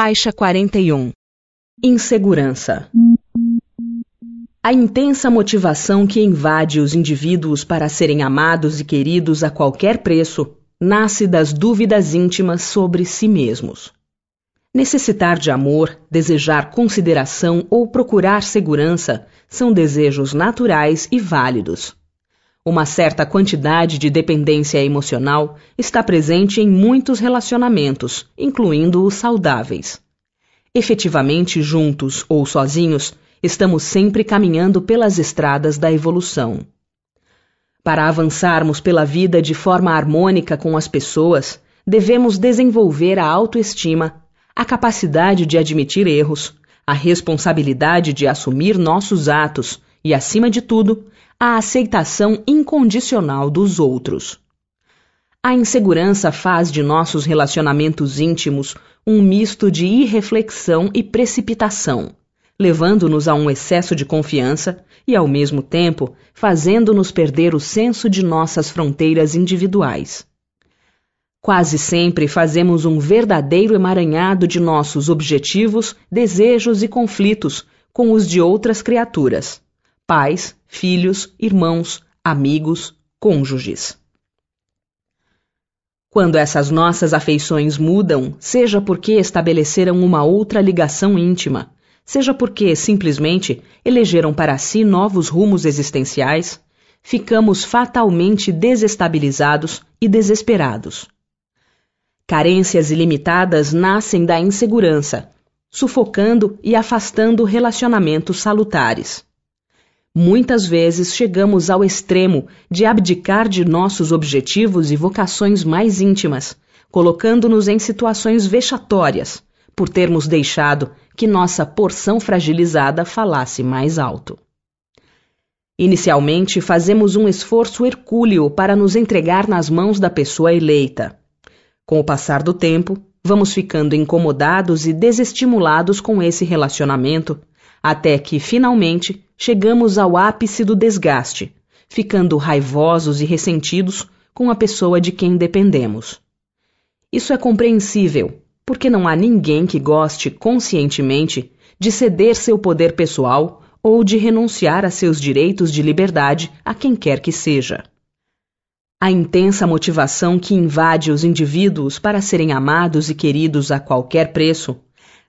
Faixa 41 Insegurança A intensa motivação que invade os indivíduos para serem amados e queridos a qualquer preço nasce das dúvidas íntimas sobre si mesmos. Necessitar de amor, desejar consideração ou procurar segurança são desejos naturais e válidos. Uma certa quantidade de dependência emocional está presente em muitos relacionamentos, incluindo os saudáveis. Efetivamente juntos ou sozinhos, estamos sempre caminhando pelas estradas da evolução. Para avançarmos pela vida de forma harmônica com as pessoas, devemos desenvolver a autoestima, a capacidade de admitir erros, a responsabilidade de assumir nossos atos e, acima de tudo, a aceitação incondicional dos outros. A insegurança faz de nossos relacionamentos íntimos um misto de irreflexão e precipitação, levando-nos a um excesso de confiança e, ao mesmo tempo, fazendo-nos perder o senso de nossas fronteiras individuais. Quase sempre fazemos um verdadeiro emaranhado de nossos objetivos, desejos e conflitos com os de outras criaturas pais, filhos, irmãos, amigos, cônjuges. Quando essas nossas afeições mudam, seja porque estabeleceram uma outra ligação íntima, seja porque simplesmente elegeram para si novos rumos existenciais, ficamos fatalmente desestabilizados e desesperados. Carências ilimitadas nascem da insegurança, sufocando e afastando relacionamentos salutares. Muitas vezes chegamos ao extremo de abdicar de nossos objetivos e vocações mais íntimas, colocando-nos em situações vexatórias, por termos deixado que nossa porção fragilizada falasse mais alto. Inicialmente, fazemos um esforço hercúleo para nos entregar nas mãos da pessoa eleita. Com o passar do tempo, vamos ficando incomodados e desestimulados com esse relacionamento, até que, finalmente, chegamos ao ápice do desgaste, ficando raivosos e ressentidos com a pessoa de quem dependemos. Isso é compreensível, porque não há ninguém que goste conscientemente de ceder seu poder pessoal ou de renunciar a seus direitos de liberdade a quem quer que seja. A intensa motivação que invade os indivíduos para serem amados e queridos a qualquer preço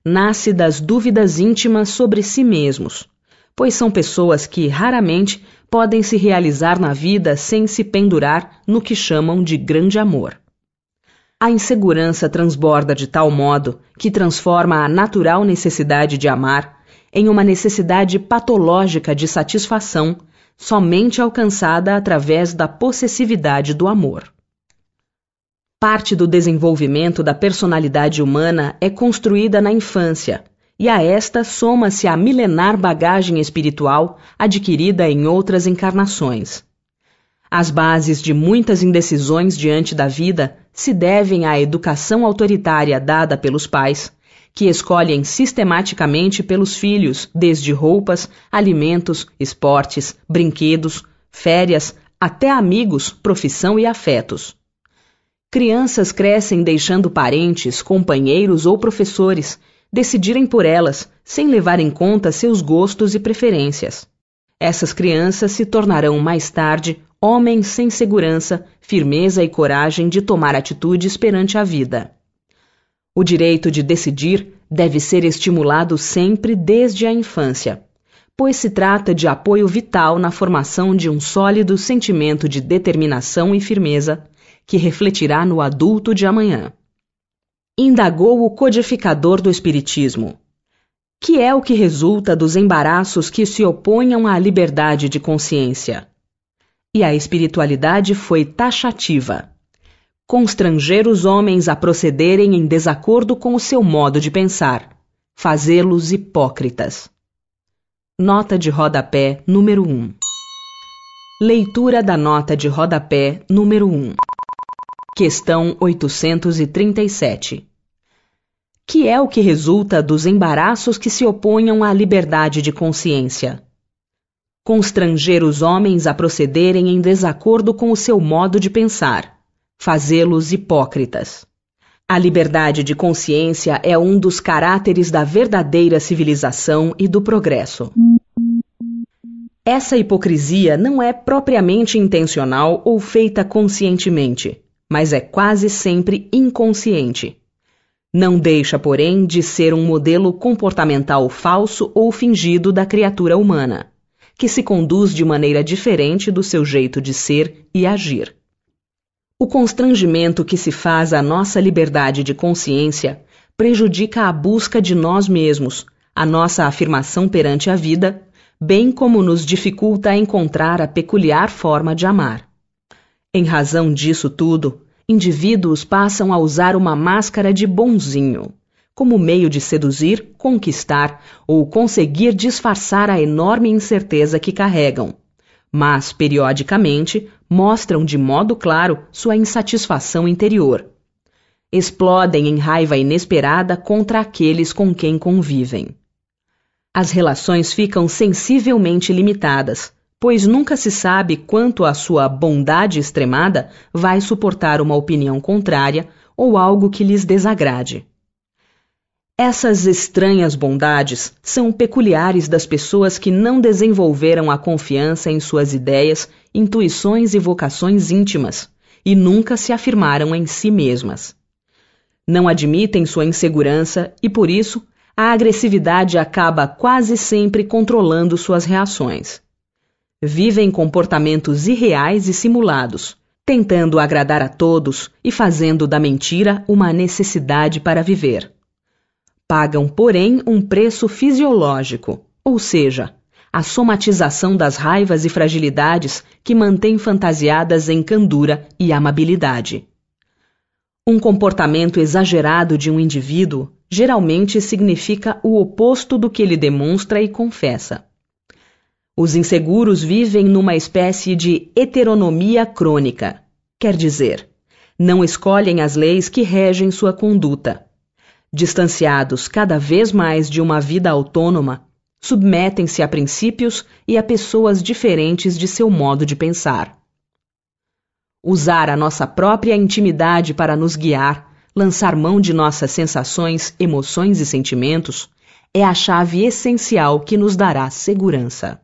nasce das dúvidas íntimas sobre si mesmos, pois são pessoas que raramente podem se realizar na vida sem se pendurar no que chamam de grande amor. A insegurança transborda de tal modo que transforma a natural necessidade de amar em uma necessidade patológica de satisfação somente alcançada através da possessividade do amor. Parte do desenvolvimento da personalidade humana é construída na infância, e a esta soma-se a milenar bagagem espiritual adquirida em outras encarnações. As bases de muitas indecisões diante da vida se devem à educação autoritária dada pelos pais, que escolhem sistematicamente pelos filhos desde roupas, alimentos, esportes, brinquedos, férias, até amigos, profissão e afetos. Crianças crescem deixando parentes, companheiros ou professores decidirem por elas, sem levar em conta seus gostos e preferências. Essas crianças se tornarão mais tarde homens sem segurança, firmeza e coragem de tomar atitudes perante a vida. O direito de decidir deve ser estimulado sempre desde a infância, pois se trata de apoio vital na formação de um sólido sentimento de determinação e firmeza que refletirá no adulto de amanhã. Indagou o codificador do Espiritismo. Que é o que resulta dos embaraços que se oponham à liberdade de consciência? E a espiritualidade foi taxativa. Constranger os homens a procederem em desacordo com o seu modo de pensar, fazê-los hipócritas. Nota de rodapé número 1. Leitura da nota de rodapé número 1. Questão 837. Que é o que resulta dos embaraços que se oponham à liberdade de consciência? Constranger os homens a procederem em desacordo com o seu modo de pensar, fazê-los hipócritas. A liberdade de consciência é um dos caráteres da verdadeira civilização e do progresso. Essa hipocrisia não é propriamente intencional ou feita conscientemente, mas é quase sempre inconsciente. Não deixa, porém, de ser um modelo comportamental falso ou fingido da criatura humana, que se conduz de maneira diferente do seu jeito de ser e agir. O constrangimento que se faz à nossa liberdade de consciência prejudica a busca de nós mesmos, a nossa afirmação perante a vida, bem como nos dificulta encontrar a peculiar forma de amar. Em razão disso tudo, indivíduos passam a usar uma máscara de bonzinho, como meio de seduzir, conquistar ou conseguir disfarçar a enorme incerteza que carregam mas, periodicamente, mostram de modo claro sua insatisfação interior. Explodem em raiva inesperada contra aqueles com quem convivem. As relações ficam sensivelmente limitadas, pois nunca se sabe quanto a sua bondade extremada vai suportar uma opinião contrária ou algo que lhes desagrade. Essas estranhas bondades são peculiares das pessoas que não desenvolveram a confiança em suas ideias, intuições e vocações íntimas, e nunca se afirmaram em si mesmas. Não admitem sua insegurança e, por isso, a agressividade acaba quase sempre controlando suas reações. Vivem comportamentos irreais e simulados, tentando agradar a todos e fazendo da mentira uma necessidade para viver. Pagam, porém, um preço fisiológico, ou seja, a somatização das raivas e fragilidades que mantém fantasiadas em candura e amabilidade. Um comportamento exagerado de um indivíduo geralmente significa o oposto do que ele demonstra e confessa. Os inseguros vivem numa espécie de heteronomia crônica, quer dizer, não escolhem as leis que regem sua conduta distanciados cada vez mais de uma vida autônoma, submetem-se a princípios e a pessoas diferentes de seu modo de pensar. Usar a nossa própria intimidade para nos guiar, lançar mão de nossas sensações, emoções e sentimentos, é a chave essencial que nos dará segurança.